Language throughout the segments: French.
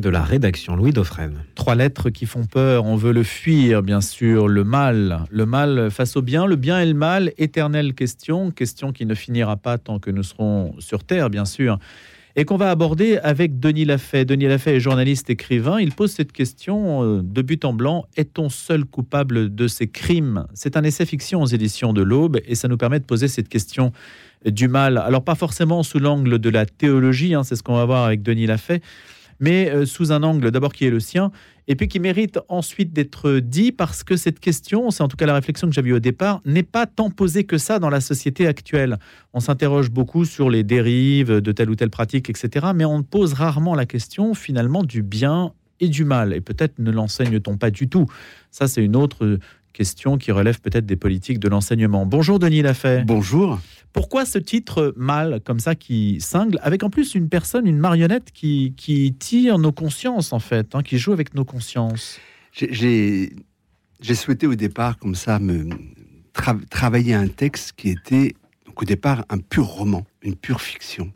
de la rédaction, Louis Dauphren. Trois lettres qui font peur, on veut le fuir, bien sûr, le mal. Le mal face au bien, le bien et le mal, éternelle question, question qui ne finira pas tant que nous serons sur Terre, bien sûr et qu'on va aborder avec Denis Lafay. Denis Lafay est journaliste écrivain. Il pose cette question euh, de but en blanc est-on seul coupable de ces crimes? C'est un essai fiction aux éditions de l'Aube et ça nous permet de poser cette question du mal. Alors, pas forcément sous l'angle de la théologie, hein, c'est ce qu'on va voir avec Denis Lafay, mais euh, sous un angle d'abord qui est le sien, et puis qui mérite ensuite d'être dit parce que cette question, c'est en tout cas la réflexion que j'avais au départ, n'est pas tant posée que ça dans la société actuelle. On s'interroge beaucoup sur les dérives de telle ou telle pratique, etc., mais on pose rarement la question finalement du bien et du mal, et peut-être ne l'enseigne-t-on pas du tout. Ça, c'est une autre question qui relève peut-être des politiques de l'enseignement. Bonjour Denis Lafay. Bonjour. Pourquoi ce titre mal comme ça qui cingle, avec en plus une personne, une marionnette qui, qui tire nos consciences en fait, hein, qui joue avec nos consciences? J'ai souhaité au départ comme ça me travailler un texte qui était au départ un pur roman, une pure fiction.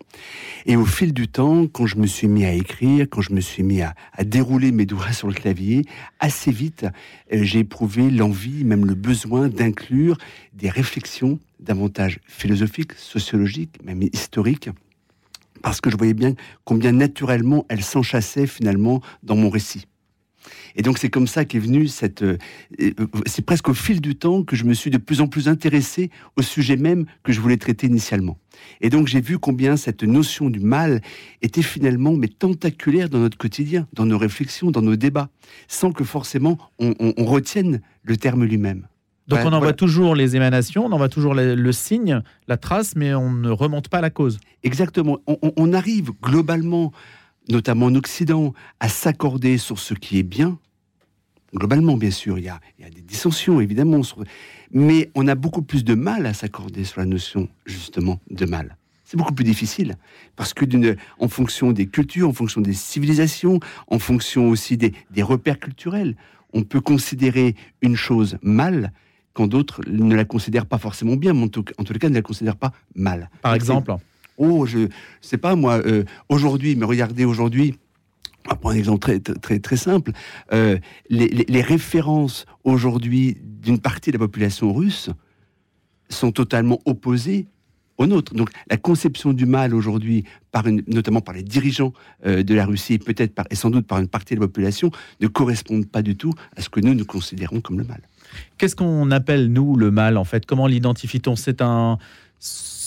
Et au fil du temps, quand je me suis mis à écrire, quand je me suis mis à, dérouler mes doigts sur le clavier, assez vite, euh, j'ai éprouvé l'envie, même le besoin d'inclure des réflexions davantage philosophiques, sociologiques, même historiques, parce que je voyais bien combien naturellement elles s'enchassaient finalement dans mon récit. Et donc c'est comme ça qu'est venue cette... Euh, euh, c'est presque au fil du temps que je me suis de plus en plus intéressé au sujet même que je voulais traiter initialement. Et donc j'ai vu combien cette notion du mal était finalement mais tentaculaire dans notre quotidien, dans nos réflexions, dans nos débats, sans que forcément on, retienne le terme lui-même. Donc on en voit toujours les émanations, on en voit toujours le, signe, la trace, mais on ne remonte pas la cause. Exactement. on arrive globalement notamment en Occident, à s'accorder sur ce qui est bien. Globalement, bien sûr, il y a, des dissensions, évidemment, mais on a beaucoup plus de mal à s'accorder sur la notion, justement, de mal. C'est beaucoup plus difficile, parce que en fonction des cultures, en fonction des civilisations, en fonction aussi des, repères culturels, on peut considérer une chose mal quand d'autres ne la considèrent pas forcément bien, mais en tout, en tout cas ne la considèrent pas mal. Par exemple oh, je sais pas moi, euh, aujourd'hui, mais regardez aujourd'hui, on va prendre un exemple très, très, très simple, euh, les, références aujourd'hui d'une partie de la population russe sont totalement opposées aux nôtres. Donc la conception du mal aujourd'hui, par notamment par les dirigeants euh, de la Russie, peut-être et sans doute par une partie de la population, ne correspondent pas du tout à ce que nous nous considérons comme le mal. Qu'est-ce qu'on appelle nous le mal en fait? Comment l'identifie-t-on? C'est un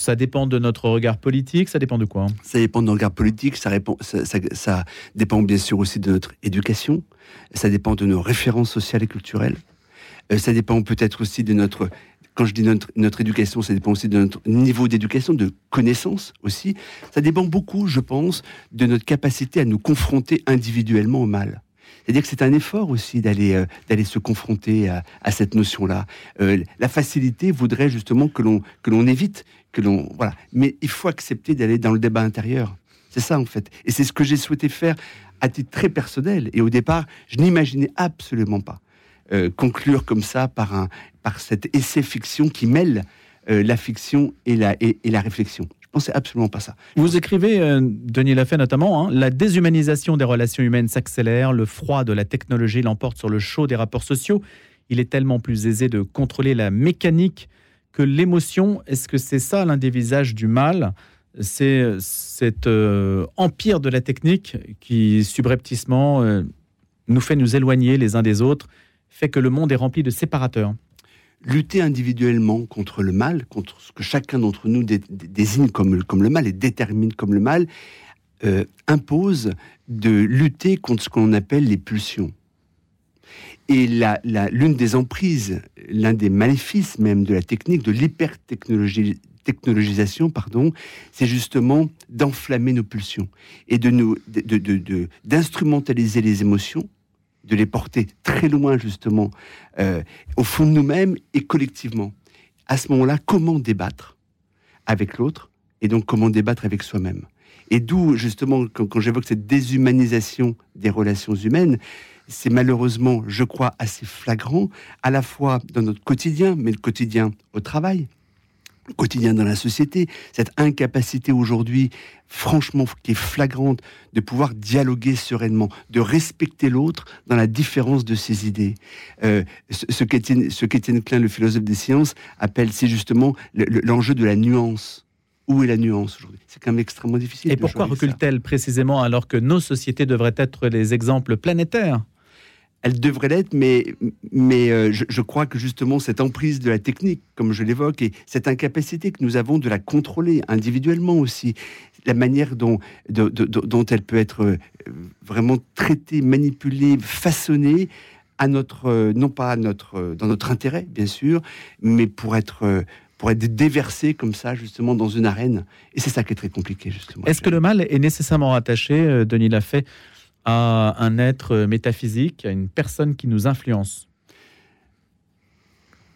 ça dépend de notre regard politique, ça dépend de quoi? Ça dépend de notre regard politique, ça, ça, dépend bien sûr aussi de notre éducation, ça dépend de nos références sociales et culturelles, euh, ça dépend peut-être aussi de notre, quand je dis notre, éducation, ça dépend aussi de notre niveau d'éducation, de connaissance aussi, ça dépend beaucoup, je pense, de notre capacité à nous confronter individuellement au mal. C'est-à-dire que c'est un effort aussi d'aller euh, se confronter à, cette notion-là. Euh, la facilité voudrait justement que l'on que l'on évite, que l'on voilà. Mais il faut accepter d'aller dans le débat intérieur. C'est ça en fait. Et c'est ce que j'ai souhaité faire à titre très personnel. Et au départ, je n'imaginais absolument pas euh, conclure comme ça par un par cet essai fiction qui mêle la fiction et la réflexion. Non, c'est absolument pas ça. Vous écrivez, euh, Denis Lafay notamment, hein, la déshumanisation des relations humaines s'accélère, le froid de la technologie l'emporte sur le chaud des rapports sociaux. Il est tellement plus aisé de contrôler la mécanique que l'émotion. Est-ce que c'est ça l'un des visages du mal? C'est cet euh, empire de la technique qui, subrepticement, euh, nous fait nous éloigner les uns des autres, fait que le monde est rempli de séparateurs lutter individuellement contre le mal, contre ce que chacun d'entre nous désigne comme, le mal et détermine comme le mal, euh, impose de lutter contre ce qu'on appelle les pulsions. Et l'une des emprises, l'un des maléfices même de la technique, de l'hypertechnologisation, pardon, c'est justement d'enflammer nos pulsions et de d'instrumentaliser les émotions de les porter très loin justement euh, au fond de nous-mêmes et collectivement. À ce moment-là, comment débattre avec l'autre et donc comment débattre avec soi-même? Et d'où justement quand, j'évoque cette déshumanisation des relations humaines, c'est malheureusement, je crois, assez flagrant, à la fois dans notre quotidien, mais le quotidien au travail, quotidien dans la société, cette incapacité aujourd'hui, franchement, qui est flagrante, de pouvoir dialoguer sereinement, de respecter l'autre dans la différence de ses idées. Euh, ce qu'Étienne Klein, le philosophe des sciences, appelle, c'est justement l'enjeu de la nuance. Où est la nuance aujourd'hui? C'est quand même extrêmement difficile. Et pourquoi recule-t-elle précisément alors que nos sociétés devraient être les exemples planétaires? Elle devrait l'être, mais, mais euh, je, crois que justement cette emprise de la technique, comme je l'évoque, et cette incapacité que nous avons de la contrôler individuellement aussi, la manière dont, dont elle peut être euh, vraiment traitée, manipulée, façonnée, à notre, euh, non pas à notre, dans notre intérêt, bien sûr, mais pour être pour être déversée comme ça, justement, dans une arène. Et c'est ça qui est très compliqué, justement. Est-ce que le mal est nécessairement rattaché, Denis Lafay, à un être métaphysique, à une personne qui nous influence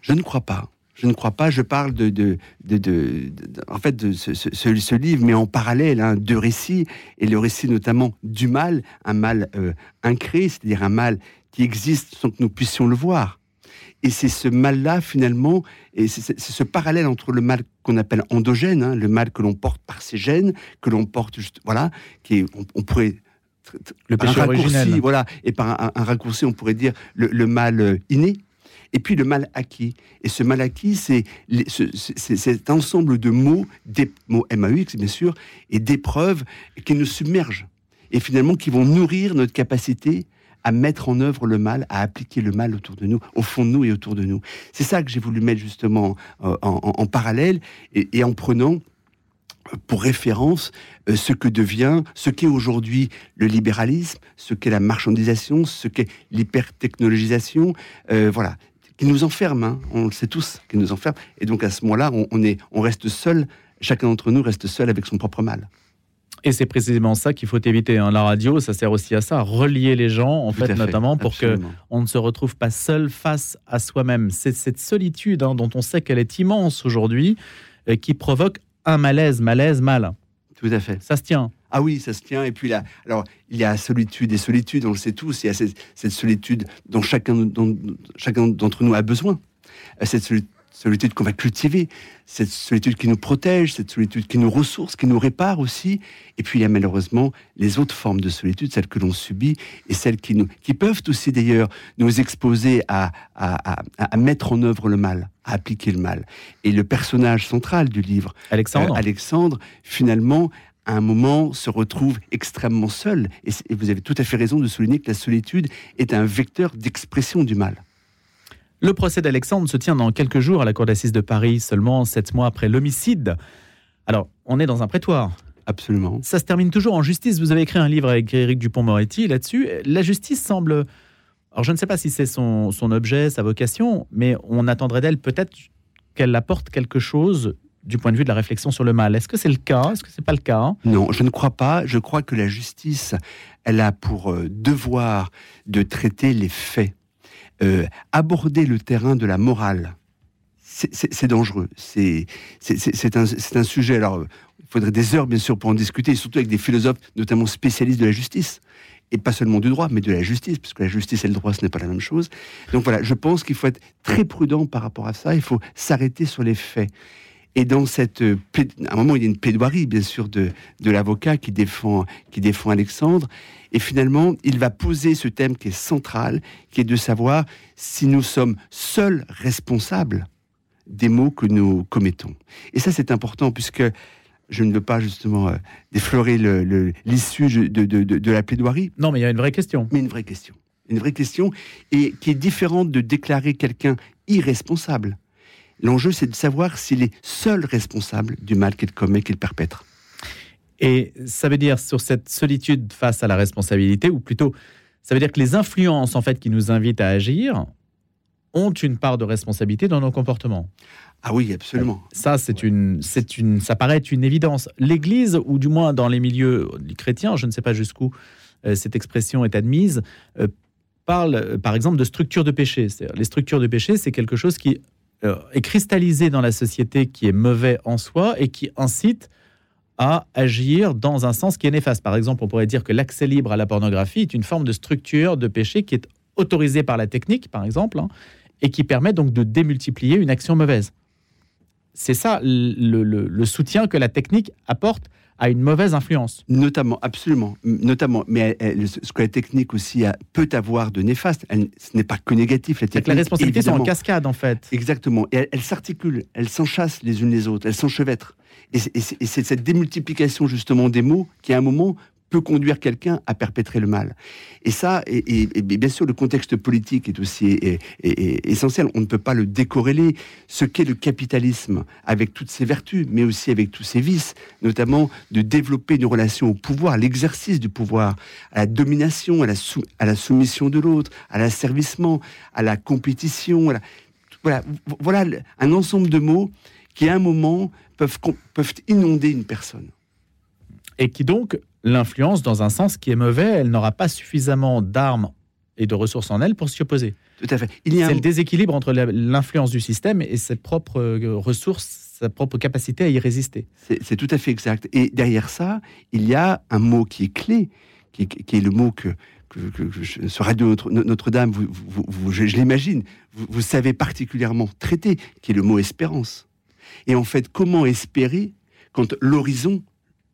Je ne crois pas. Je ne crois pas. Je parle de, de, de, en fait, de ce, livre, mais en parallèle, hein, deux récits, et le récit notamment du mal, un mal euh, incré, c'est-à-dire un mal qui existe sans que nous puissions le voir. Et c'est ce mal-là, finalement, et c'est ce parallèle entre le mal qu'on appelle endogène, hein, le mal que l'on porte par ses gènes, que l'on porte, juste, voilà, qui est, on pourrait le péché originel. Voilà, et par un, raccourci, on pourrait dire le, mal euh, inné, et puis le mal acquis. Et ce mal acquis, c'est cet ensemble de mots, des mots MAUX bien sûr, et d'épreuves qui nous submergent, et finalement qui vont nourrir notre capacité à mettre en œuvre le mal, à appliquer le mal autour de nous, au fond de nous et autour de nous. C'est ça que j'ai voulu mettre justement euh, en, parallèle, et en prenant pour référence euh, ce que devient, ce qu'est aujourd'hui le libéralisme, ce qu'est la marchandisation, ce qu'est l'hypertechnologisation, euh, voilà, qui nous enferme, hein, on le sait tous, qui nous enferme. Et donc à ce moment-là, on, est, on reste seul, chacun d'entre nous reste seul avec son propre mal. Et c'est précisément ça qu'il faut éviter. Hein. La radio, ça sert aussi à ça, à relier les gens, en fait, notamment pour que on ne se retrouve pas seul face à soi-même. C'est cette solitude hein, dont on sait qu'elle est immense aujourd'hui, euh, qui provoque un malaise, malaise, mal. Tout à fait. Ça se tient. Ah oui, ça se tient. Et puis là, alors il y a solitude et solitude, on le sait tous. Il y a cette, solitude dont chacun, dont, chacun d'entre nous a besoin. Cette solitude solitude qu'on va cultiver, cette solitude qui nous protège, cette solitude qui nous ressource, qui nous répare aussi. Et puis il y a malheureusement les autres formes de solitude, celles que l'on subit et celles qui, nous, qui peuvent aussi d'ailleurs nous exposer à, à, à, mettre en œuvre le mal, à appliquer le mal. Et le personnage central du livre, Alexandre, euh, Alexandre finalement, à un moment, se retrouve extrêmement seul. et vous avez tout à fait raison de souligner que la solitude est un vecteur d'expression du mal. Le procès d'Alexandre se tient dans quelques jours à la cour d'assises de Paris, seulement sept mois après l'homicide. Alors, on est dans un prétoire. Absolument. Ça se termine toujours en justice. Vous avez écrit un livre avec Éric Dupont-Moretti là-dessus. La justice semble. Alors, je ne sais pas si c'est son, objet, sa vocation, mais on attendrait d'elle peut-être qu'elle apporte quelque chose du point de vue de la réflexion sur le mal. Est-ce que c'est le cas? Est-ce que c'est pas le cas? Non, je ne crois pas. Je crois que la justice, elle a pour euh, devoir de traiter les faits euh, aborder le terrain de la morale, c'est dangereux. C'est un, un, sujet. Alors, il faudrait des heures, bien sûr, pour en discuter, surtout avec des philosophes, notamment spécialistes de la justice. Et pas seulement du droit, mais de la justice, parce que la justice et le droit, ce n'est pas la même chose. Donc voilà, je pense qu'il faut être très prudent par rapport à ça. Il faut s'arrêter sur les faits. Et dans cette, à un moment, il y a une plaidoirie, bien sûr, de, de l'avocat qui défend, qui défend Alexandre. Et finalement, il va poser ce thème qui est central, qui est de savoir si nous sommes seuls responsables des mots que nous commettons. Et ça, c'est important puisque je ne veux pas justement euh, déflorer l'issue de, de, de, la plaidoirie. Non, mais il y a une vraie question. Mais une vraie question. Une vraie question, et qui est différente de déclarer quelqu'un irresponsable. L'enjeu, c'est de savoir s'il est seul responsable du mal qu'il commet, qu'il perpètre. Et ça veut dire sur cette solitude face à la responsabilité, ou plutôt, ça veut dire que les influences en fait qui nous invitent à agir ont une part de responsabilité dans nos comportements. Ah oui, absolument. Ça, c'est une, c'est une, ça paraît être une évidence. L'Église, ou du moins dans les milieux chrétiens, je ne sais pas jusqu'où euh, cette expression est admise, euh, parle, euh, par exemple, de structures de péché. Les structures de péché, c'est quelque chose qui est cristallisé dans la société, qui est mauvais en soi et qui incite à agir dans un sens qui est néfaste. Par exemple, on pourrait dire que l'accès libre à la pornographie est une forme de structure de péché qui est autorisée par la technique, par exemple, hein, et qui permet donc de démultiplier une action mauvaise. c'est ça le, soutien que la technique apporte à une mauvaise influence. Notamment, absolument, notamment. Mais ce que la technique aussi a, peut avoir de néfaste, ce n'est pas que négatif. La, technique, la responsabilité sont en cascade en fait. Exactement. Et elle, s'articule, elle s'enchasse les unes les autres, elle s'enchevêtrent. Et c'est cette démultiplication justement des mots qui à un moment peut conduire quelqu'un à perpétrer le mal. Et ça, et, bien sûr, le contexte politique est aussi essentiel. On ne peut pas le décorréler. Ce qu'est le capitalisme, avec toutes ses vertus, mais aussi avec tous ses vices, notamment de développer une relation au pouvoir, l'exercice du pouvoir, à la domination, à la, à la soumission de l'autre, à l'asservissement, à la compétition. voilà, voilà un ensemble de mots qui, à un moment, peuvent inonder une personne. Et qui donc l'influence dans un sens qui est mauvais. Elle n'aura pas suffisamment d'armes et de ressources en elle pour s'y opposer. Tout à fait. Il y a C'est le déséquilibre entre l'influence du système et ses propres euh, ressources, sa propre capacité à y résister. C'est tout à fait exact. Et derrière ça, il y a un mot qui est clé, qui est, le mot que, que, que, ce Radio Notre-Dame, vous, je, je l'imagine, vous, savez particulièrement traiter, qui est le mot espérance. Et en fait, comment espérer quand l'horizon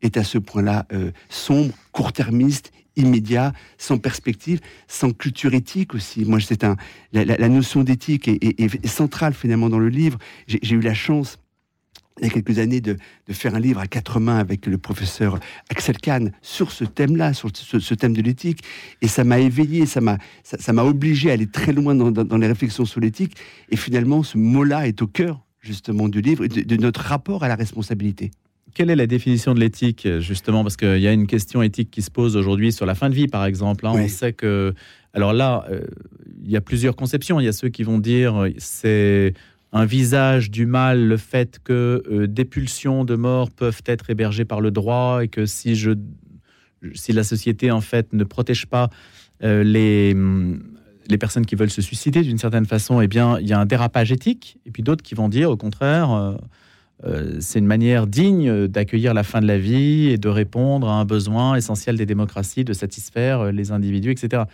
est à ce point-là euh, sombre, court-termiste, immédiat, sans perspective, sans culture éthique aussi. Moi, c'est un la, notion d'éthique est, centrale finalement dans le livre. J'ai eu la chance il y a quelques années de, faire un livre à quatre mains avec le professeur Axel Kahn sur ce thème-là, sur ce, thème de l'éthique, et ça m'a éveillé, ça m'a ça m'a obligé à aller très loin dans, les réflexions sur l'éthique. Et finalement, ce mot-là est au cœur justement du livre, de notre rapport à la responsabilité. Quelle est la définition de l'éthique, justement? Parce qu'il y a une question éthique qui se pose aujourd'hui sur la fin de vie, par exemple. Hein. On sait que. Alors là, euh, il y a plusieurs conceptions. Il y a ceux qui vont dire c'est un visage du mal, le fait que euh, des pulsions de mort peuvent être hébergées par le droit et que si, je, si la société, en fait, ne protège pas euh, les les personnes qui veulent se suicider d'une certaine façon, eh bien, il y a un dérapage éthique. Et puis d'autres qui vont dire, au contraire, euh, c'est une manière digne d'accueillir la fin de la vie et de répondre à un besoin essentiel des démocraties, de satisfaire euh, les individus, etc.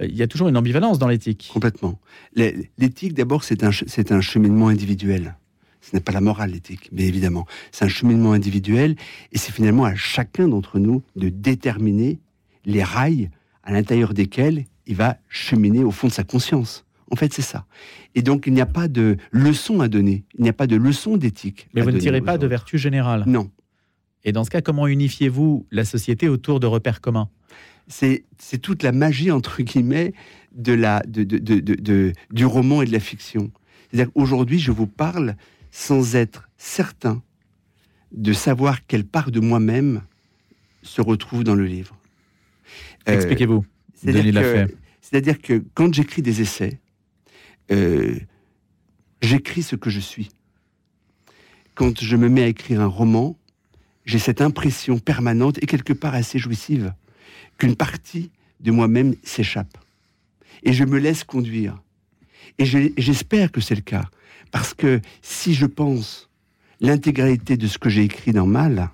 Euh, il y a toujours une ambivalence dans l'éthique. Complètement. L'éthique, d'abord, c'est un, un cheminement individuel. Ce n'est pas la morale, l'éthique, mais évidemment. C'est un cheminement individuel et c'est finalement à chacun d'entre nous de déterminer les rails à l'intérieur desquels il va cheminer au fond de sa conscience. En fait, c'est ça. Et donc, il n'y a pas de leçon à donner. Il n'y a pas de leçon d'éthique. Mais vous ne tirez pas de vertu générale. Non. Et dans ce cas, comment unifiez-vous la société autour de repères communs? C'est, toute la magie, entre guillemets, de la, de, de, du roman et de la fiction. C'est-à-dire qu'aujourd'hui, je vous parle sans être certain de savoir quelle part de moi-même se retrouve dans le livre. Euh, Expliquez-vous. c'est-à-dire que quand j'écris des essais, euh, j'écris ce que je suis. Quand je me mets à écrire un roman, j'ai cette impression permanente et quelque part assez jouissive qu'une partie de moi-même s'échappe. Et je me laisse conduire. Et j'espère que c'est le cas. Parce que si je pense l'intégralité de ce que j'ai écrit dans Mal,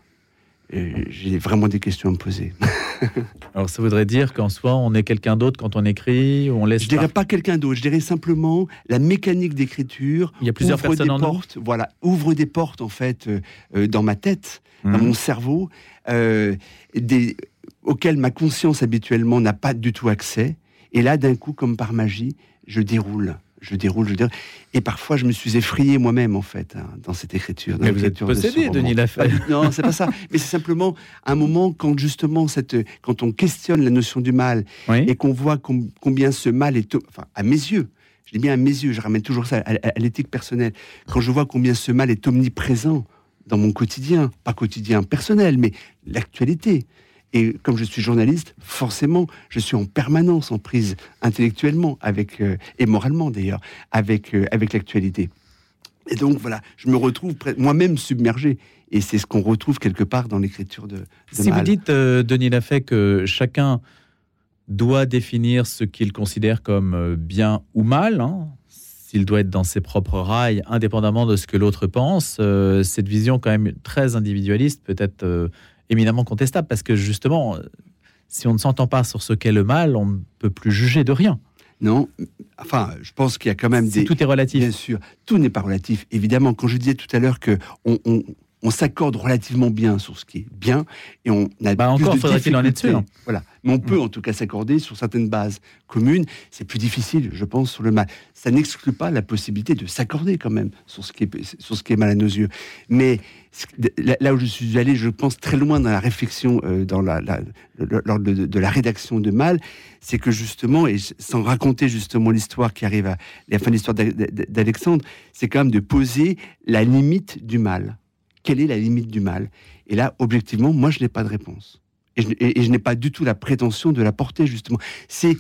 euh, j'ai vraiment des questions à me poser. Alors ça voudrait dire qu'en soi, on est quelqu'un d'autre quand on écrit, ou on laisse. Je dirais pas quelqu'un d'autre. Je dirais simplement la mécanique d'écriture. Il y a plusieurs personnes en portes. Voilà, ouvre des portes en fait euh, euh, dans ma tête, dans mhm. mon cerveau, des, auxquelles ma conscience habituellement n'a pas du tout accès. Et là, d'un coup, comme par magie, je déroule je déroule, je déroule. Et parfois, je me suis effrayé moi-même, en fait, hein, dans cette écriture. Mais vous êtes possédé, Denis Lafay. Non, c'est pas ça. Mais c'est simplement un moment quand, justement, cette, quand on questionne la notion du mal et qu'on voit combien ce mal est, enfin, à mes yeux, je dis bien à mes yeux, je ramène toujours ça à l'éthique personnelle, quand je vois combien ce mal est omniprésent dans mon quotidien, pas quotidien personnel, mais l'actualité. Et comme je suis journaliste, forcément, je suis en permanence en prise intellectuellement avec euh, et moralement d'ailleurs avec euh, avec l'actualité. Et donc voilà, je me retrouve moi-même submergé. Et c'est ce qu'on retrouve quelque part dans l'écriture de, de, Si vous dites, euh, Denis Lafay, que chacun doit définir ce qu'il considère comme bien ou mal, hein, s'il doit être dans ses propres rails, indépendamment de ce que l'autre pense, cette vision quand même très individualiste peut-être éminemment contestable parce que justement, si on ne s'entend pas sur ce qu'est le mal, on ne peut plus juger de rien. Non, enfin, je pense qu'il y a quand même des. Tout est relatif. Bien sûr, tout n'est pas relatif. Évidemment, quand je disais tout à l'heure que on, on s'accorde relativement bien sur ce qui est bien et on a bah plus encore faudrait-il en être sûr. Voilà, mais on peut en tout cas s'accorder sur certaines bases communes. C'est plus difficile, je pense, sur le mal. Ça n'exclut pas la possibilité de s'accorder quand même sur ce qui est sur ce qui est mal à nos yeux. Mais là où je suis allé, je pense très loin dans la réflexion, euh, dans la, lors de, la rédaction de Mal, c'est que justement, et sans raconter justement l'histoire qui arrive à la fin de l'histoire d'Alexandre, c'est quand même de poser la limite du mal quelle est la limite du mal Et là, objectivement, moi, je n'ai pas de réponse. Et je, n'ai pas du tout la prétention de la porter, justement. C'est,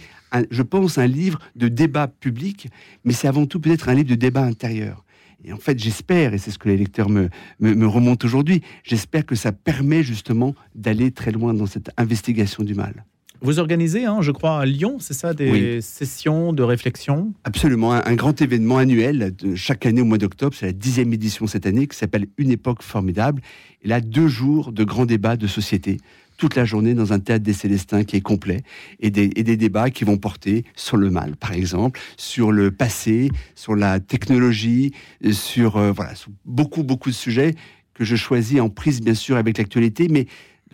je pense, un livre de débat public, mais c'est avant tout peut-être un livre de débat intérieur. Et en fait, j'espère, et c'est ce que les lecteurs me, me remontent aujourd'hui, j'espère que ça permet justement d'aller très loin dans cette investigation du mal. Vous organisez, hein, je crois, à Lyon, c'est ça, des sessions de réflexion? Absolument, un, grand événement annuel de chaque année au mois d'octobre. C'est la dixième édition cette année qui s'appelle Une époque formidable. Et là, deux jours de grands débats de société toute la journée dans un théâtre des Célestins qui est complet et des, débats qui vont porter sur le mal, par exemple, sur le passé, sur la technologie, sur, euh, voilà, sur beaucoup, beaucoup de sujets que je choisis en prise, bien sûr, avec l'actualité, mais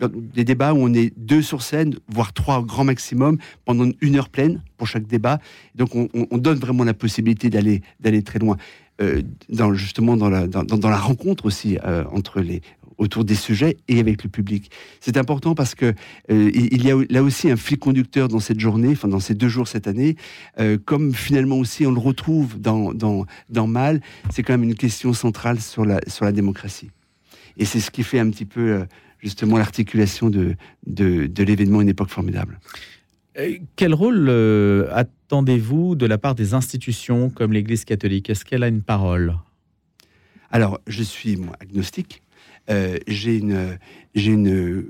des débats où on est deux sur scène, voire trois au grand maximum, pendant une heure pleine pour chaque débat. Donc on, donne vraiment la possibilité d'aller d'aller très loin, euh, dans, justement dans la, dans, la rencontre aussi euh, entre les autour des sujets et avec le public. C'est important parce que euh, il y a là aussi un fil conducteur dans cette journée, enfin dans ces deux jours cette année, comme finalement aussi on le retrouve dans, dans, dans Mal, c'est quand même une question centrale sur la, sur la démocratie. Et c'est ce qui fait un petit peu justement l'articulation de, de, l'événement Une époque formidable. Quel rôle euh, attendez-vous de la part des institutions comme l'Église catholique? Est-ce qu'elle a une parole? Alors, je suis moi, agnostique. Euh, j'ai une, une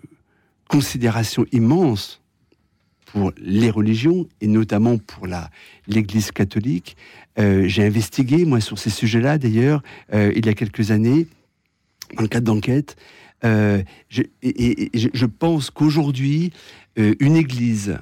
considération immense pour les religions et notamment pour la l'Église catholique. Euh, j'ai investigué moi sur ces sujets-là d'ailleurs il y a quelques années dans le cadre d'enquête euh, je, et, je pense qu'aujourd'hui, euh, une Église,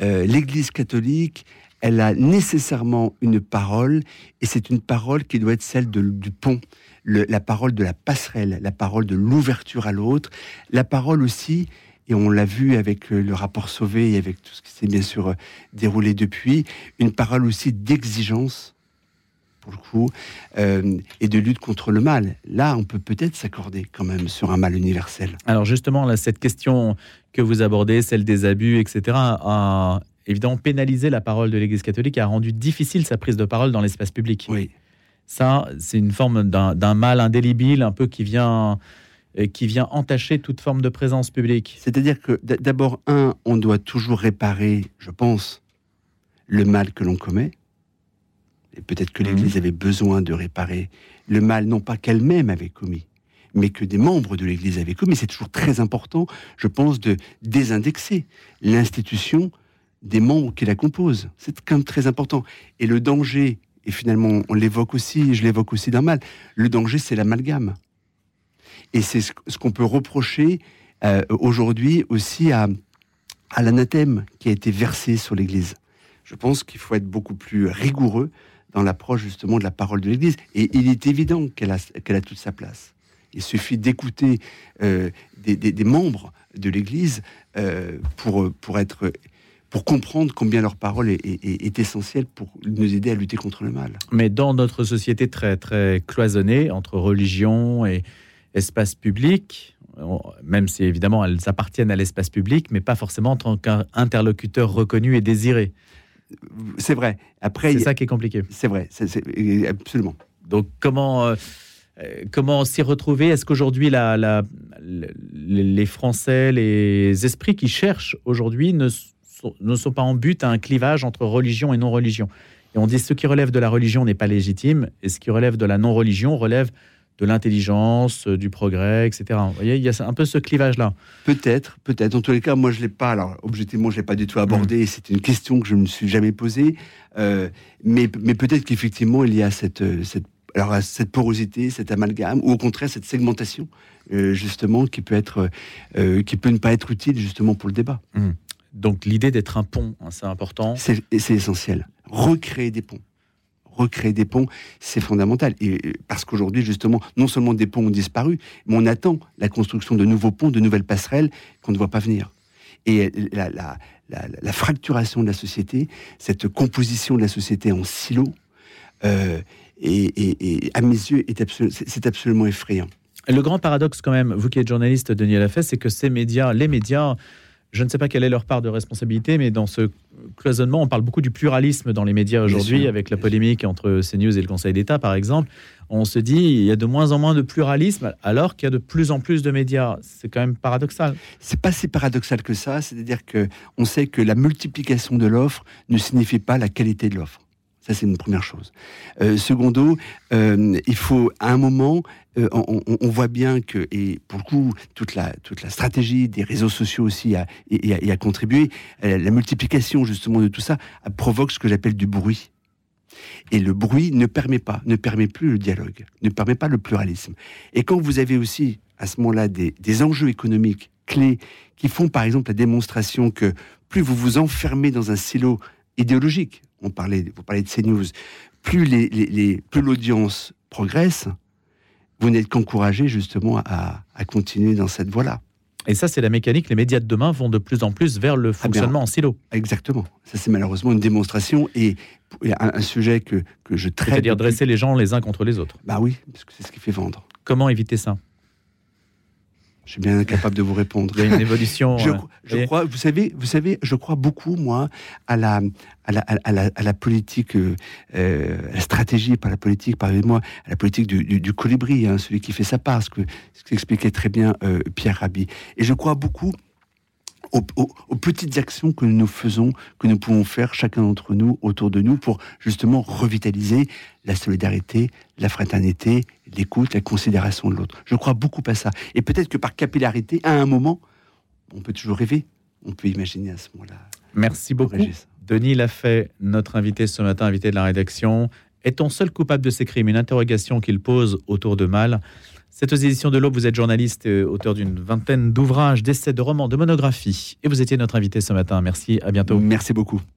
euh, l'Église catholique, elle a nécessairement une parole, et c'est une parole qui doit être celle du pont, la parole de la passerelle, la parole de l'ouverture à l'autre, la parole aussi, et on l'a vu avec le rapport Sauvé et avec tout ce qui s'est bien sûr déroulé depuis, une parole aussi d'exigence pour le coup, euh, et de lutte contre le mal. Là, on peut peut-être s'accorder quand même sur un mal universel. Alors justement, là, cette question que vous abordez, celle des abus, etc., a évidemment pénalisé la parole de l'Église catholique, a rendu difficile sa prise de parole dans l'espace public. Oui. Ça, c'est une forme d'un mal indélébile, un peu qui vient euh, qui vient entacher toute forme de présence publique. C'est-à-dire que d'abord, un, on doit toujours réparer, je pense, le mal que l'on commet et peut-être que l'Église mhm. avait besoin de réparer le mal, non pas qu'elle-même avait commis, mais que des membres de l'Église avaient commis. C'est toujours très important, je pense, de désindexer l'institution des membres qui la composent. C'est quand même très important. Et le danger, et finalement on l'évoque aussi, je l'évoque aussi d'un mal, le danger c'est l'amalgame. Et c'est ce, qu'on peut reprocher euh, aujourd'hui aussi à, à l'anathème qui a été versé sur l'Église. Je pense qu'il faut être beaucoup plus rigoureux dans l'approche justement de la parole de l'Église. Et il est évident qu'elle a, qu'elle a toute sa place. Il suffit d'écouter euh, des, membres de l'Église euh, pour, pour, être, pour comprendre combien leur parole est, est, essentielle pour nous aider à lutter contre le mal. Mais dans notre société très, très cloisonnée entre religion et espace public, même si évidemment elles appartiennent à l'espace public, mais pas forcément en tant qu'interlocuteur reconnu et désiré. C'est vrai. Après, c'est ça qui est compliqué. C'est vrai, c'est, absolument. Donc comment euh, comment s'y retrouver? Est-ce qu'aujourd'hui la, la, les Français, les esprits qui cherchent aujourd'hui ne sont, ne sont pas en but à un clivage entre religion et non-religion? Et on dit ce qui relève de la religion n'est pas légitime et ce qui relève de la non-religion relève de l'intelligence, euh, du progrès, etc. Vous voyez, il y a un peu ce clivage-là. Peut-être, peut-être. En tous les cas, moi, je l'ai pas. Alors, objectivement, je l'ai pas du tout abordé. Mm. C'est une question que je ne me suis jamais posée. Euh, mais, mais peut-être qu'effectivement, il y a cette, euh, cette, alors, cette porosité, cet amalgame, ou au contraire cette segmentation, justement, qui peut être, qui peut ne pas être utile justement pour le débat. Mm. Donc, l'idée d'être un pont, hein, c'est important. C'est essentiel recréer des ponts recréer des ponts, c'est fondamental. Et parce qu'aujourd'hui, justement, non seulement des ponts ont disparu, mais on attend la construction de nouveaux ponts, de nouvelles passerelles qu'on ne voit pas venir. Et la, fracturation de la société, cette composition de la société en silos, euh, et, à mes yeux, c'est absolument effrayant. Le grand paradoxe, quand même, vous qui êtes journaliste, Denis Lafay, c'est que ces médias, les médias, je ne sais pas quelle est leur part de responsabilité, mais dans ce cloisonnement, on parle beaucoup du pluralisme dans les médias aujourd'hui, avec la polémique entre CNews et le Conseil d'État, par exemple. On se dit, il y a de moins en moins de pluralisme, alors qu'il y a de plus en plus de médias. C'est quand même paradoxal. C'est pas si paradoxal que ça. C'est-à-dire que on sait que la multiplication de l'offre ne signifie pas la qualité de l'offre. Ça, c'est une première chose. Euh, secondo, euh, il faut, à un moment, euh, on, voit bien que, et pour le coup, toute la, toute la stratégie des réseaux sociaux aussi a, y a, contribué, la multiplication justement de tout ça provoque ce que j'appelle du bruit. Et le bruit ne permet pas, ne permet plus le dialogue, ne permet pas le pluralisme. Et quand vous avez aussi, à ce moment-là, des, des enjeux économiques clés qui font, par exemple, la démonstration que plus vous vous enfermez dans un silo idéologique, on parlait, vous parlez de CNews, plus les, les, plus l'audience progresse, vous n'êtes qu'encouragé justement à, continuer dans cette voie-là. Et ça, c'est la mécanique. Les médias de demain vont de plus en plus vers le ah fonctionnement en silo. Exactement. Ça, c'est malheureusement une démonstration et un, sujet que, que je traite. C'est-à-dire dresser les gens les uns contre les autres. Bah oui, parce que c'est ce qui fait vendre. Comment éviter ça? Je suis bien incapable de vous répondre. Il y a une évolution. je, euh, crois, vous savez, vous savez, je crois beaucoup moi à la à la, à la, à la politique, euh, euh la stratégie, par la politique, pardonnez-moi, à la politique du, du, du colibri, hein, celui qui fait sa part, ce que ce qu'expliquait très bien euh, Pierre Rabhi. Et je crois beaucoup aux, petites actions que nous faisons, que nous pouvons faire chacun d'entre nous autour de nous pour justement revitaliser la solidarité, la fraternité, l'écoute, la considération de l'autre. Je crois beaucoup à ça. Et peut-être que par capillarité, à un moment, on peut toujours rêver, on peut imaginer à ce moment-là. Merci beaucoup. Denis l'a fait, notre invité ce matin, invité de la rédaction. Est-on seul coupable de ces crimes? Une interrogation qu'il pose autour de Mal. C'est aux éditions de l'Aube. Vous êtes journaliste, auteur d'une vingtaine d'ouvrages, d'essais, de romans, de monographies. Et vous étiez notre invité ce matin. Merci. À bientôt. Merci beaucoup.